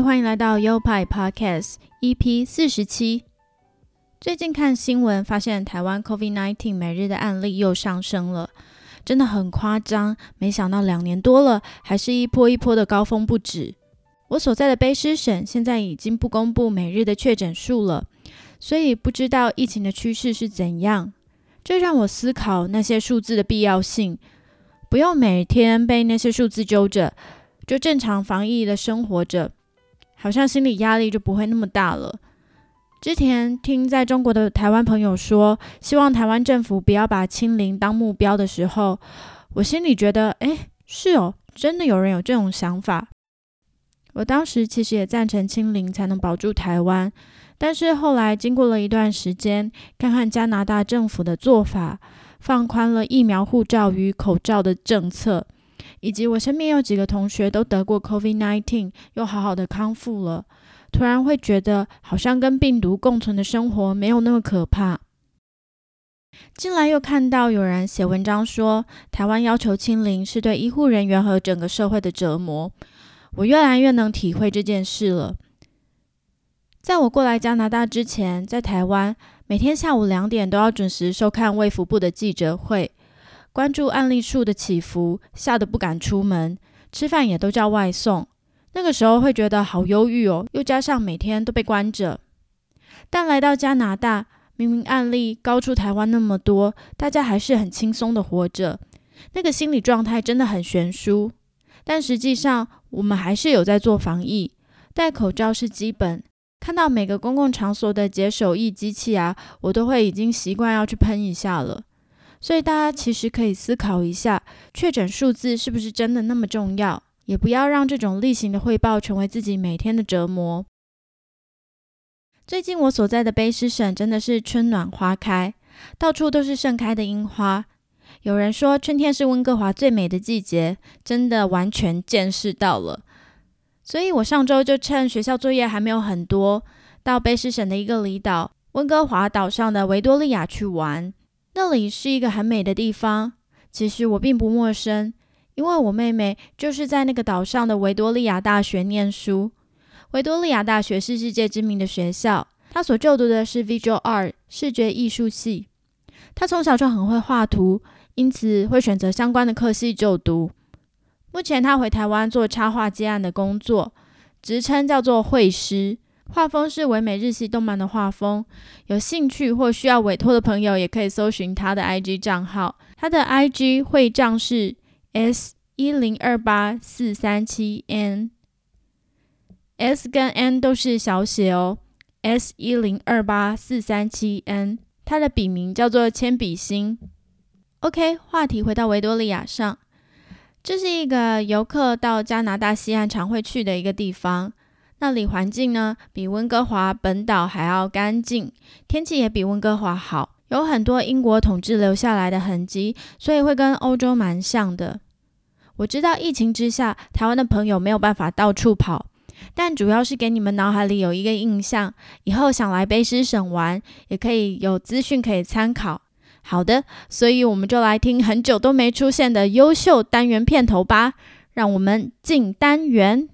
欢迎来到优派 Podcast EP 四十七。最近看新闻，发现台湾 COVID-19 每日的案例又上升了。真的很夸张，没想到两年多了，还是一波一波的高峰不止。我所在的卑诗省现在已经不公布每日的确诊数了，所以不知道疫情的趋势是怎样。这让我思考那些数字的必要性，不用每天被那些数字揪着，就正常防疫的生活着，好像心理压力就不会那么大了。之前听在中国的台湾朋友说，希望台湾政府不要把清零当目标的时候，我心里觉得，哎，是哦，真的有人有这种想法。我当时其实也赞成清零才能保住台湾，但是后来经过了一段时间，看看加拿大政府的做法，放宽了疫苗护照与口罩的政策，以及我身边有几个同学都得过 COVID-19，又好好的康复了。突然会觉得，好像跟病毒共存的生活没有那么可怕。近来又看到有人写文章说，台湾要求清零是对医护人员和整个社会的折磨。我越来越能体会这件事了。在我过来加拿大之前，在台湾每天下午两点都要准时收看卫福部的记者会，关注案例数的起伏，吓得不敢出门，吃饭也都叫外送。那个时候会觉得好忧郁哦，又加上每天都被关着。但来到加拿大，明明案例高出台湾那么多，大家还是很轻松的活着，那个心理状态真的很悬殊。但实际上，我们还是有在做防疫，戴口罩是基本。看到每个公共场所的解手液机器啊，我都会已经习惯要去喷一下了。所以大家其实可以思考一下，确诊数字是不是真的那么重要？也不要让这种例行的汇报成为自己每天的折磨。最近我所在的卑诗省真的是春暖花开，到处都是盛开的樱花。有人说春天是温哥华最美的季节，真的完全见识到了。所以我上周就趁学校作业还没有很多，到卑诗省的一个离岛温哥华岛上的维多利亚去玩。那里是一个很美的地方，其实我并不陌生。因为我妹妹就是在那个岛上的维多利亚大学念书。维多利亚大学是世界知名的学校，她所就读的是 Visual Art 视觉艺术系。她从小就很会画图，因此会选择相关的科系就读。目前她回台湾做插画接案的工作，职称叫做绘师，画风是唯美日系动漫的画风。有兴趣或需要委托的朋友，也可以搜寻他的 IG 账号，他的 IG 会账是。S 一零二八四三七 N，S 跟 N 都是小写哦。S 一零二八四三七 N，它的笔名叫做铅笔芯。OK，话题回到维多利亚上，这是一个游客到加拿大西岸常会去的一个地方。那里环境呢，比温哥华本岛还要干净，天气也比温哥华好，有很多英国统治留下来的痕迹，所以会跟欧洲蛮像的。我知道疫情之下，台湾的朋友没有办法到处跑，但主要是给你们脑海里有一个印象，以后想来卑诗省玩，也可以有资讯可以参考。好的，所以我们就来听很久都没出现的优秀单元片头吧，让我们进单元。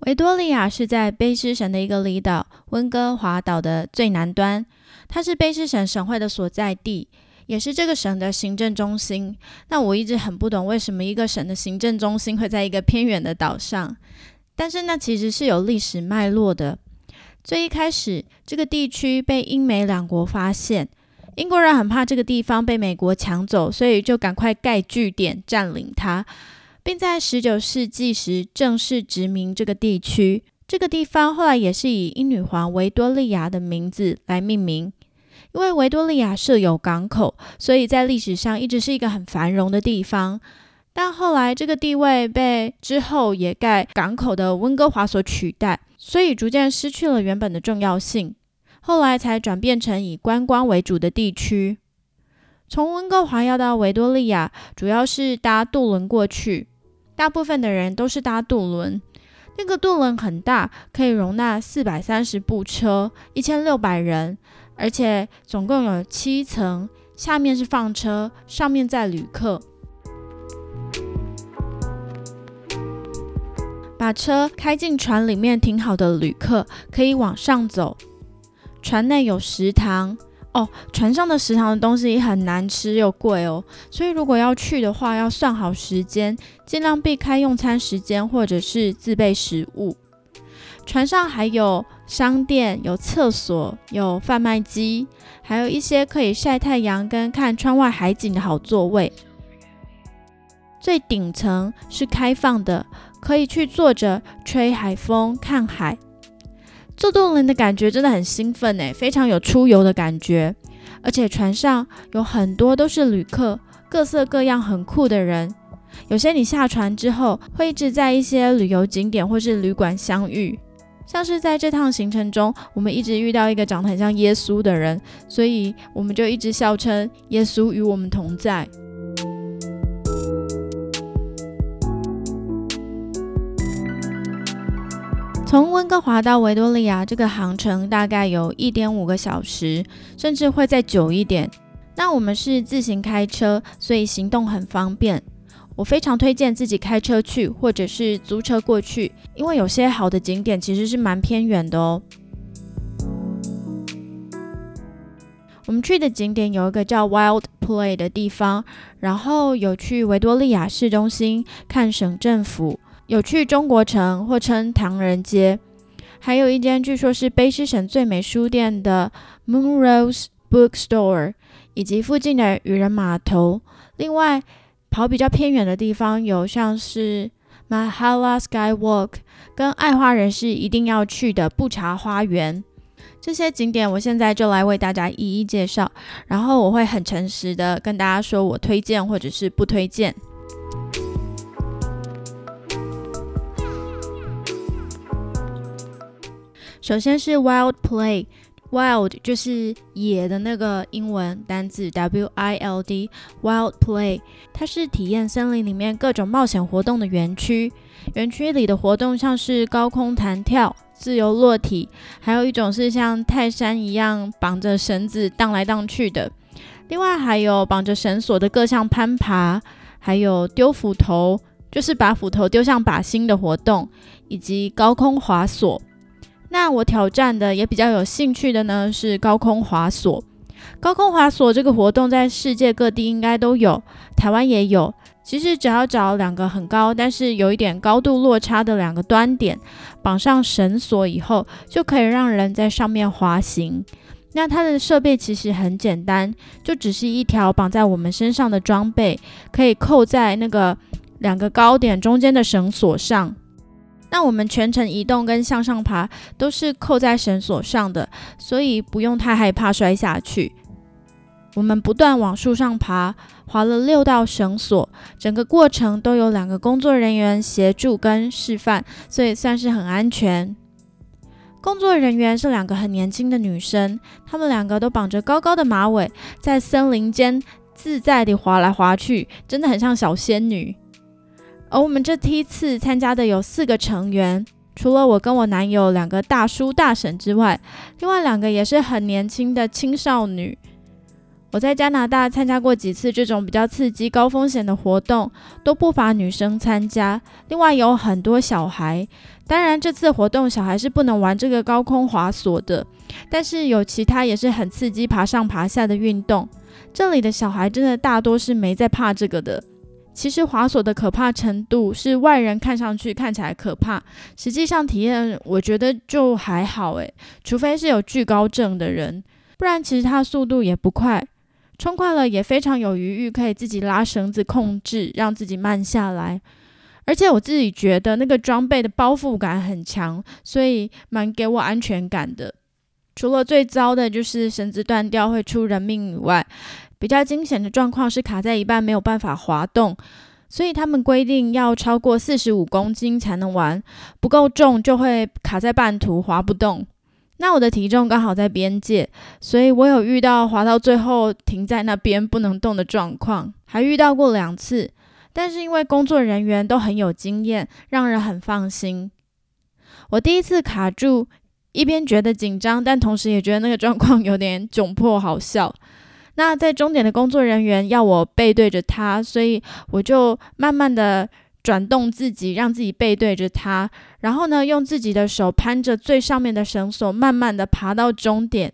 维多利亚是在卑诗省的一个离岛温哥华岛的最南端，它是卑诗省省会的所在地，也是这个省的行政中心。那我一直很不懂，为什么一个省的行政中心会在一个偏远的岛上？但是那其实是有历史脉络的。最一开始，这个地区被英美两国发现，英国人很怕这个地方被美国抢走，所以就赶快盖据点占领它。并在十九世纪时正式殖民这个地区。这个地方后来也是以英女皇维多利亚的名字来命名。因为维多利亚设有港口，所以在历史上一直是一个很繁荣的地方。但后来这个地位被之后也盖港口的温哥华所取代，所以逐渐失去了原本的重要性。后来才转变成以观光为主的地区。从温哥华要到维多利亚，主要是搭渡轮过去，大部分的人都是搭渡轮。那个渡轮很大，可以容纳四百三十部车，一千六百人。而且总共有七层，下面是放车，上面载旅客。把车开进船里面停好的旅客可以往上走。船内有食堂哦，船上的食堂的东西很难吃又贵哦，所以如果要去的话，要算好时间，尽量避开用餐时间或者是自备食物。船上还有商店、有厕所、有贩卖机，还有一些可以晒太阳跟看窗外海景的好座位。最顶层是开放的，可以去坐着吹海风、看海。坐渡轮的感觉真的很兴奋诶，非常有出游的感觉。而且船上有很多都是旅客，各色各样很酷的人。有些你下船之后会一直在一些旅游景点或是旅馆相遇。像是在这趟行程中，我们一直遇到一个长得很像耶稣的人，所以我们就一直笑称耶稣与我们同在。从温哥华到维多利亚这个航程大概有一点五个小时，甚至会再久一点。那我们是自行开车，所以行动很方便。我非常推荐自己开车去，或者是租车过去，因为有些好的景点其实是蛮偏远的哦。我们去的景点有一个叫 Wild Play 的地方，然后有去维多利亚市中心看省政府，有去中国城或称唐人街，还有一间据说是卑诗省最美书店的 Moon Rose Bookstore，以及附近的渔人码头。另外。跑比较偏远的地方，有像是 Mahala Skywalk，跟爱花人士一定要去的布查花园这些景点，我现在就来为大家一一介绍。然后我会很诚实的跟大家说我推荐或者是不推荐。首先是 Wild Play。Wild 就是野的那个英文单字，W I L D，Wild Play，它是体验森林里面各种冒险活动的园区。园区里的活动像是高空弹跳、自由落体，还有一种是像泰山一样绑着绳子荡来荡去的。另外还有绑着绳索的各项攀爬，还有丢斧头，就是把斧头丢向靶心的活动，以及高空滑索。那我挑战的也比较有兴趣的呢，是高空滑索。高空滑索这个活动在世界各地应该都有，台湾也有。其实只要找两个很高，但是有一点高度落差的两个端点，绑上绳索以后，就可以让人在上面滑行。那它的设备其实很简单，就只是一条绑在我们身上的装备，可以扣在那个两个高点中间的绳索上。那我们全程移动跟向上爬都是扣在绳索上的，所以不用太害怕摔下去。我们不断往树上爬，滑了六道绳索，整个过程都有两个工作人员协助跟示范，所以算是很安全。工作人员是两个很年轻的女生，她们两个都绑着高高的马尾，在森林间自在地滑来滑去，真的很像小仙女。而我们这梯次参加的有四个成员，除了我跟我男友两个大叔大婶之外，另外两个也是很年轻的青少女。我在加拿大参加过几次这种比较刺激、高风险的活动，都不乏女生参加。另外有很多小孩，当然这次活动小孩是不能玩这个高空滑索的，但是有其他也是很刺激、爬上爬下的运动。这里的小孩真的大多是没在怕这个的。其实滑索的可怕程度是外人看上去看起来可怕，实际上体验我觉得就还好诶，除非是有惧高症的人，不然其实它速度也不快，冲快了也非常有余裕，可以自己拉绳子控制，让自己慢下来。而且我自己觉得那个装备的包覆感很强，所以蛮给我安全感的。除了最糟的就是绳子断掉会出人命以外，比较惊险的状况是卡在一半没有办法滑动。所以他们规定要超过四十五公斤才能玩，不够重就会卡在半途滑不动。那我的体重刚好在边界，所以我有遇到滑到最后停在那边不能动的状况，还遇到过两次。但是因为工作人员都很有经验，让人很放心。我第一次卡住，一边觉得紧张，但同时也觉得那个状况有点窘迫，好笑。那在终点的工作人员要我背对着他，所以我就慢慢的转动自己，让自己背对着他，然后呢，用自己的手攀着最上面的绳索，慢慢的爬到终点。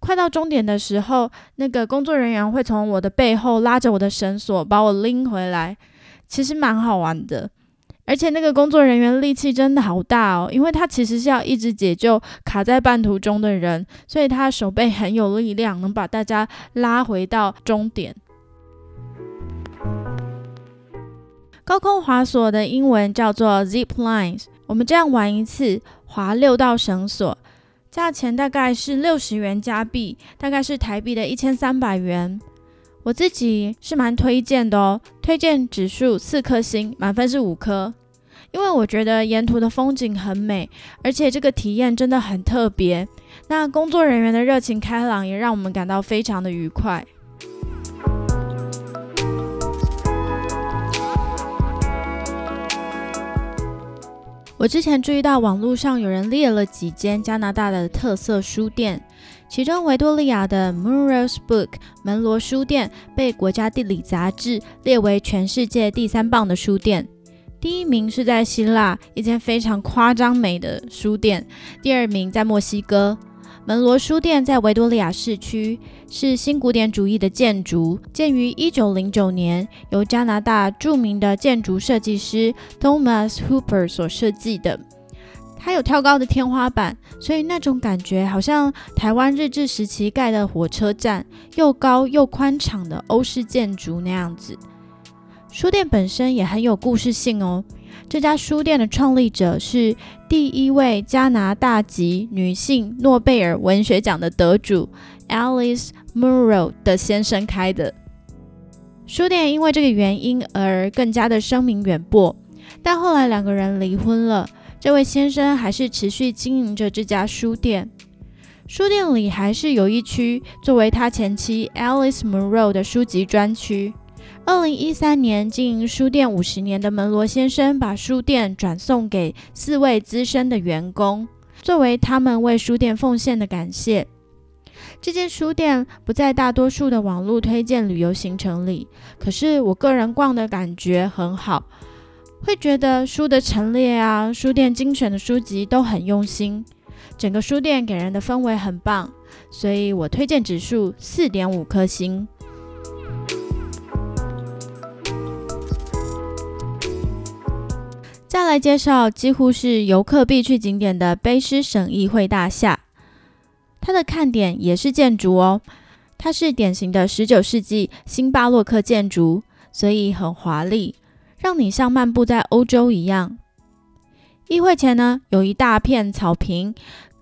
快到终点的时候，那个工作人员会从我的背后拉着我的绳索，把我拎回来，其实蛮好玩的。而且那个工作人员力气真的好大哦，因为他其实是要一直解救卡在半途中的人，所以他手背很有力量，能把大家拉回到终点。高空滑索的英文叫做 zip lines，我们这样玩一次，滑六道绳索，价钱大概是六十元加币，大概是台币的一千三百元。我自己是蛮推荐的哦，推荐指数四颗星，满分是五颗，因为我觉得沿途的风景很美，而且这个体验真的很特别。那工作人员的热情开朗也让我们感到非常的愉快。我之前注意到网络上有人列了几间加拿大的特色书店。其中，维多利亚的 Munro's Book 门罗书店被国家地理杂志列为全世界第三棒的书店。第一名是在希腊一间非常夸张美的书店，第二名在墨西哥。门罗书店在维多利亚市区，是新古典主义的建筑，建于一九零九年，由加拿大著名的建筑设计师 Thomas Hooper 所设计的。它有跳高的天花板，所以那种感觉好像台湾日治时期盖的火车站，又高又宽敞的欧式建筑那样子。书店本身也很有故事性哦。这家书店的创立者是第一位加拿大籍女性诺贝尔文学奖的得主 Alice Munro 的先生开的。书店因为这个原因而更加的声名远播，但后来两个人离婚了。这位先生还是持续经营着这家书店，书店里还是有一区作为他前妻 Alice Munro 的书籍专区。二零一三年，经营书店五十年的门罗先生把书店转送给四位资深的员工，作为他们为书店奉献的感谢。这间书店不在大多数的网络推荐旅游行程里，可是我个人逛的感觉很好。会觉得书的陈列啊，书店精选的书籍都很用心，整个书店给人的氛围很棒，所以我推荐指数四点五颗星。再来介绍几乎是游客必去景点的卑诗省议会大厦，它的看点也是建筑哦，它是典型的十九世纪新巴洛克建筑，所以很华丽。让你像漫步在欧洲一样。议会前呢，有一大片草坪，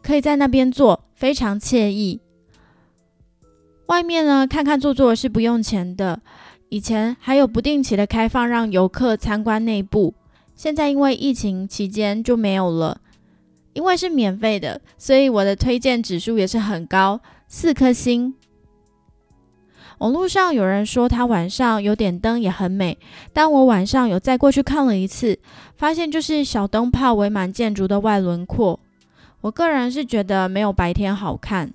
可以在那边坐，非常惬意。外面呢，看看坐坐是不用钱的。以前还有不定期的开放，让游客参观内部。现在因为疫情期间就没有了。因为是免费的，所以我的推荐指数也是很高，四颗星。网络上有人说它晚上有点灯也很美，但我晚上有再过去看了一次，发现就是小灯泡围满建筑的外轮廓。我个人是觉得没有白天好看，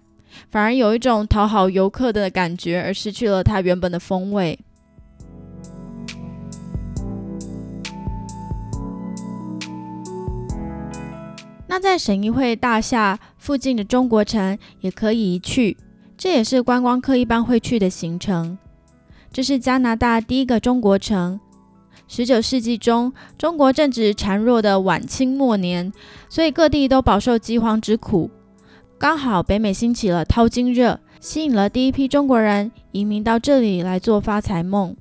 反而有一种讨好游客的感觉，而失去了它原本的风味。那在省议会大厦附近的中国城也可以一去。这也是观光客一般会去的行程。这是加拿大第一个中国城。十九世纪中，中国正值孱弱的晚清末年，所以各地都饱受饥荒之苦。刚好北美兴起了淘金热，吸引了第一批中国人移民到这里来做发财梦。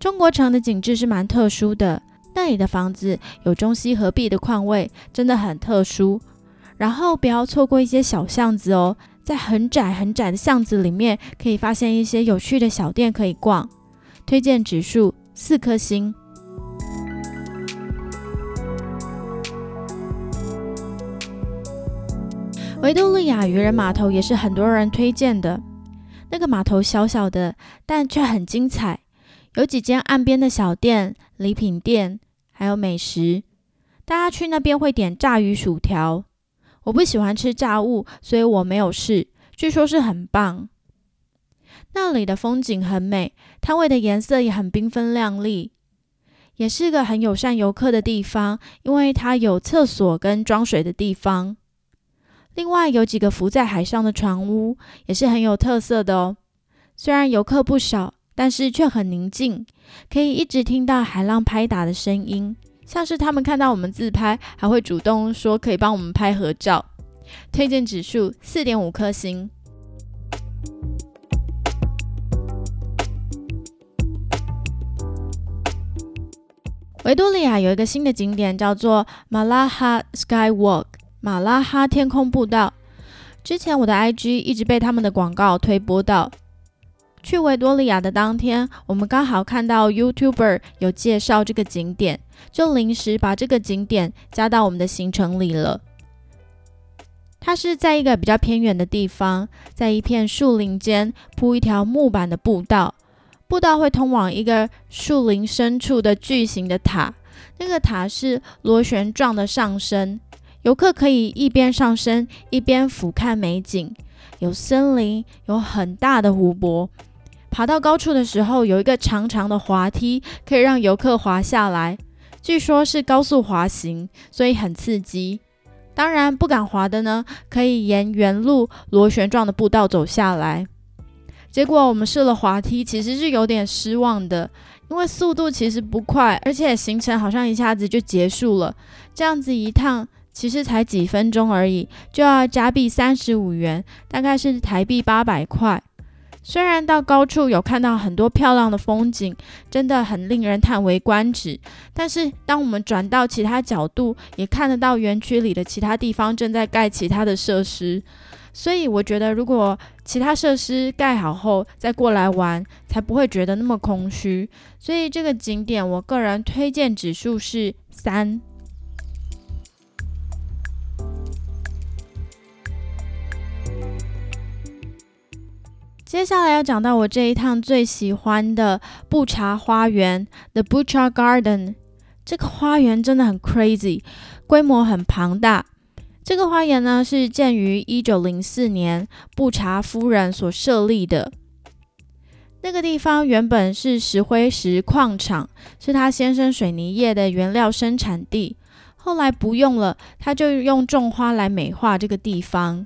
中国城的景致是蛮特殊的，那里的房子有中西合璧的矿位，真的很特殊。然后不要错过一些小巷子哦，在很窄很窄的巷子里面，可以发现一些有趣的小店可以逛。推荐指数四颗星。维多利亚渔人码头也是很多人推荐的。那个码头小小的，但却很精彩，有几间岸边的小店、礼品店，还有美食。大家去那边会点炸鱼薯条。我不喜欢吃炸物，所以我没有试。据说是很棒。那里的风景很美，摊位的颜色也很缤纷亮丽，也是个很友善游客的地方，因为它有厕所跟装水的地方。另外有几个浮在海上的船屋，也是很有特色的哦。虽然游客不少，但是却很宁静，可以一直听到海浪拍打的声音。像是他们看到我们自拍，还会主动说可以帮我们拍合照。推荐指数四点五颗星。维多利亚有一个新的景点，叫做马拉哈 Sky Walk。马拉哈天空步道，之前我的 IG 一直被他们的广告推播到。去维多利亚的当天，我们刚好看到 YouTuber 有介绍这个景点，就临时把这个景点加到我们的行程里了。它是在一个比较偏远的地方，在一片树林间铺一条木板的步道，步道会通往一个树林深处的巨型的塔，那个塔是螺旋状的上升。游客可以一边上升一边俯瞰美景，有森林，有很大的湖泊。爬到高处的时候，有一个长长的滑梯，可以让游客滑下来。据说是高速滑行，所以很刺激。当然，不敢滑的呢，可以沿原路螺旋状的步道走下来。结果我们试了滑梯，其实是有点失望的，因为速度其实不快，而且行程好像一下子就结束了。这样子一趟。其实才几分钟而已，就要加币三十五元，大概是台币八百块。虽然到高处有看到很多漂亮的风景，真的很令人叹为观止，但是当我们转到其他角度，也看得到园区里的其他地方正在盖其他的设施。所以我觉得，如果其他设施盖好后再过来玩，才不会觉得那么空虚。所以这个景点，我个人推荐指数是三。接下来要讲到我这一趟最喜欢的布查花园 （The Butcha Garden）。这个花园真的很 crazy，规模很庞大。这个花园呢是建于一九零四年，布查夫人所设立的。那个地方原本是石灰石矿场，是他先生水泥业的原料生产地。后来不用了，他就用种花来美化这个地方。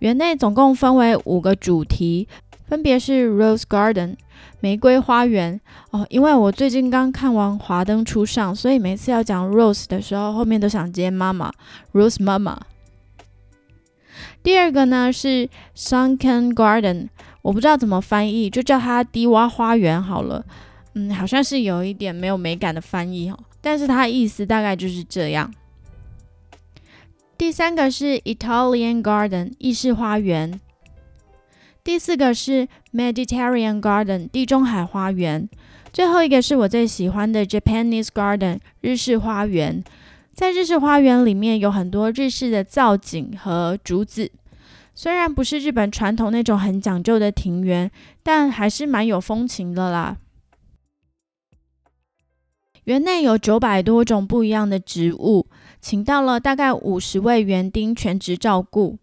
园内总共分为五个主题，分别是 Rose Garden 玫瑰花园哦。因为我最近刚看完《华灯初上》，所以每次要讲 Rose 的时候，后面都想接妈妈 Rose 妈妈。第二个呢是 Sunken Garden，我不知道怎么翻译，就叫它低洼花园好了。嗯，好像是有一点没有美感的翻译哦，但是它意思大概就是这样。第三个是 Italian Garden 意式花园，第四个是 Mediterranean Garden 地中海花园，最后一个是我最喜欢的 Japanese Garden 日式花园。在日式花园里面有很多日式的造景和竹子，虽然不是日本传统那种很讲究的庭园，但还是蛮有风情的啦。园内有九百多种不一样的植物。请到了大概五十位园丁全职照顾。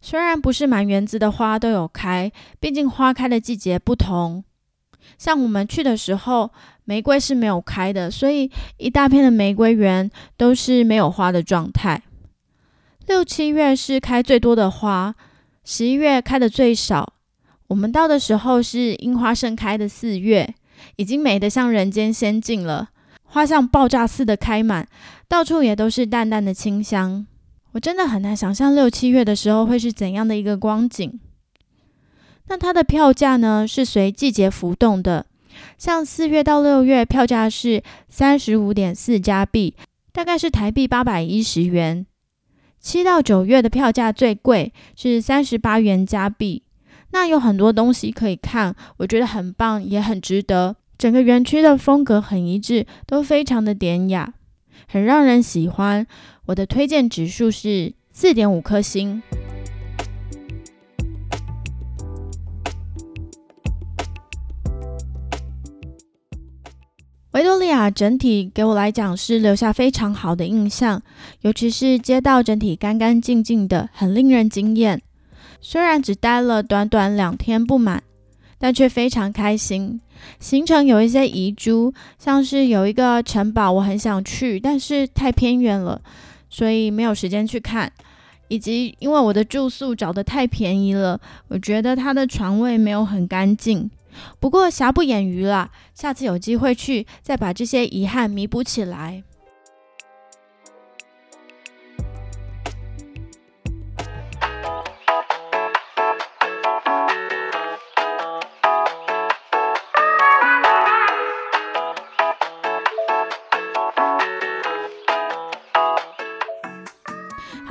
虽然不是满园子的花都有开，毕竟花开的季节不同。像我们去的时候，玫瑰是没有开的，所以一大片的玫瑰园都是没有花的状态。六七月是开最多的花，十一月开的最少。我们到的时候是樱花盛开的四月，已经美得像人间仙境了。花像爆炸似的开满，到处也都是淡淡的清香。我真的很难想象六七月的时候会是怎样的一个光景。那它的票价呢？是随季节浮动的。像四月到六月，票价是三十五点四加币，大概是台币八百一十元。七到九月的票价最贵，是三十八元加币。那有很多东西可以看，我觉得很棒，也很值得。整个园区的风格很一致，都非常的典雅，很让人喜欢。我的推荐指数是四点五颗星。维多利亚整体给我来讲是留下非常好的印象，尤其是街道整体干干净净的，很令人惊艳。虽然只待了短短两天不满，但却非常开心。行程有一些遗珠，像是有一个城堡我很想去，但是太偏远了，所以没有时间去看。以及因为我的住宿找得太便宜了，我觉得它的床位没有很干净。不过瑕不掩瑜啦，下次有机会去，再把这些遗憾弥补起来。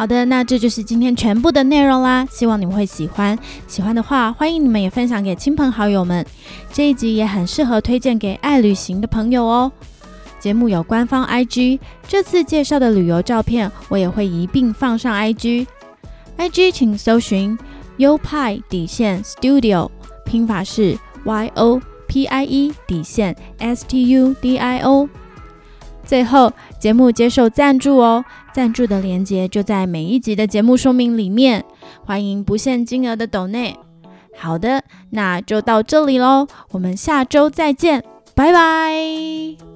好的，那这就是今天全部的内容啦，希望你们会喜欢。喜欢的话，欢迎你们也分享给亲朋好友们。这一集也很适合推荐给爱旅行的朋友哦。节目有官方 IG，这次介绍的旅游照片我也会一并放上 IG。IG 请搜寻 U 派底线 Studio，拼法是 Y O P I E 底线 S T U D I O。最后，节目接受赞助哦，赞助的链接就在每一集的节目说明里面，欢迎不限金额的 donate。好的，那就到这里喽，我们下周再见，拜拜。